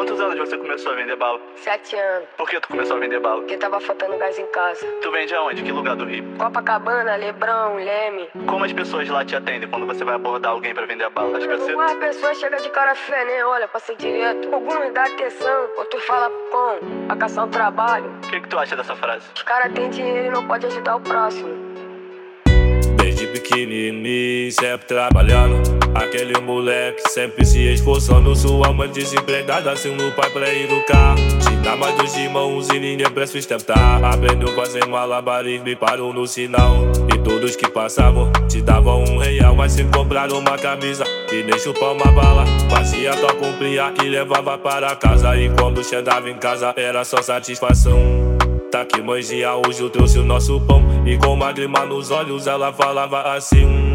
quantos anos você começou a vender bala? Sete anos. Por que tu começou a vender bala? Porque tava faltando gás em casa. Tu vende aonde? Que lugar do Rio? Copacabana, Lebrão, Leme. Como as pessoas lá te atendem quando você vai abordar alguém pra vender a bala? As pessoas... Uma pessoa chega de cara feia, nem olha, passa direto. Alguns dá atenção, outros fala com, pra caçar um trabalho. O que, que tu acha dessa frase? Os caras têm dinheiro e não pode ajudar o próximo. Pequenininho, sempre trabalhando. Aquele moleque sempre se esforçando. Sua mãe desempregada, sem um pai pra educar. Tinha mais dois irmãos e ninguém pra sustentar. Aprendeu fazer malabarismo e parou no sinal. E todos que passavam te davam um real. Mas se compraram uma camisa e nem chupar uma bala. Fazia tua cumpria e levava para casa. E quando chegava em casa era só satisfação. Tá que mãezinha hoje eu trouxe o nosso pão. E com lágrima nos olhos ela falava assim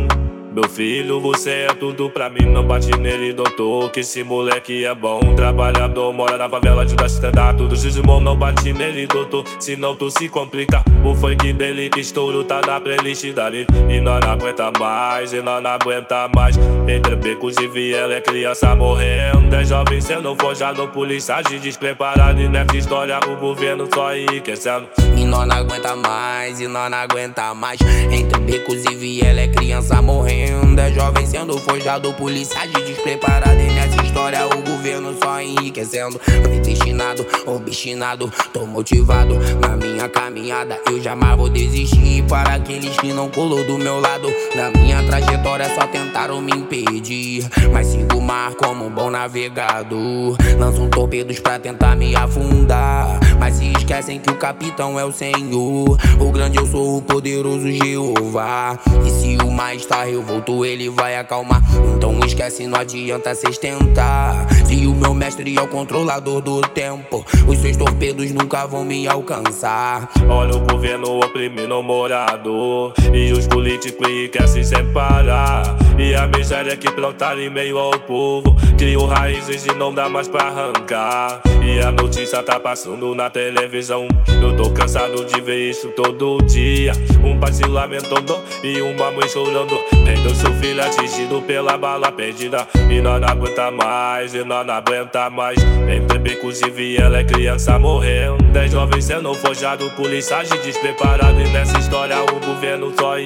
meu filho, você é tudo pra mim. Não bate nele, doutor. Que esse moleque é bom. Trabalhador, mora na favela, ajuda a. Todos os irmãos não bate nele, doutor. Senão tu se complica. O funk dele, estouro, tá na playlist dali. E nós não aguenta mais, e nós não aguenta mais. Entre becos e viela é criança morrendo. É jovem sendo forjado, polícia de despreparado. E nessa história o governo só enriquecendo. E nós não aguenta mais, e nós não aguenta mais. Entre becos e viela é criança morrendo ainda é jovem sendo forjado, policiais despreparado. E nessa história o governo só enriquecendo. Predestinado, obstinado, tô motivado. Na minha caminhada eu jamais vou desistir. Para aqueles que não colou do meu lado, na minha trajetória só tentaram me impedir. Mas sigo o mar como um bom navegador. Lançam torpedos pra tentar me afundar. Mas se esquecem que o capitão é o Senhor. O grande eu sou o poderoso Jeová. E se o mar está revoltado, solto, ele vai acalmar. Então esquece, não adianta cês tentar. Se o meu mestre é o controlador do tempo, os seus torpedos nunca vão me alcançar. Olha o governo oprimindo o morador. E os políticos querem se separar. E a miséria que plantaram em meio ao povo. Criou raízes e não dá mais pra arrancar. E a notícia tá passando na televisão. Eu tô cansado de ver isso todo dia. Um pai se lamentando e uma mãe chorando. Tendo seu filho atingido pela bala perdida E nós não aguenta mais, e nós não aguenta mais Entre becos e viela é criança morrendo Dez jovens sendo forjado, policiais despreparado E nessa história o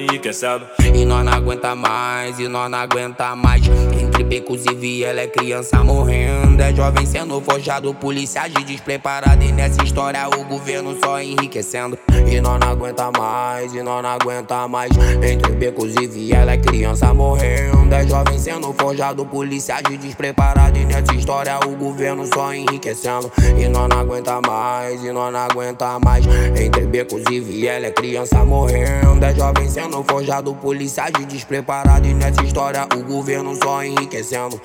governo só enriquecendo. E nós não aguenta mais, e nós não aguenta mais. Entre becos e viela é criança morrendo. Dez jovens sendo forjado, policiais despreparado. E nessa história o governo só enriquecendo. E nós não aguenta mais, e nós não aguenta mais. Entre becos e viela é criança morrendo, é jovem sendo forjado, policiais despreparado. E nessa história o governo só enriquecendo. E nós não aguenta mais, e nós não aguenta mais. Entre becos e viela é criança morrendo, é jovem sendo forjado, policiais despreparado. E nessa história o governo só enriquecendo.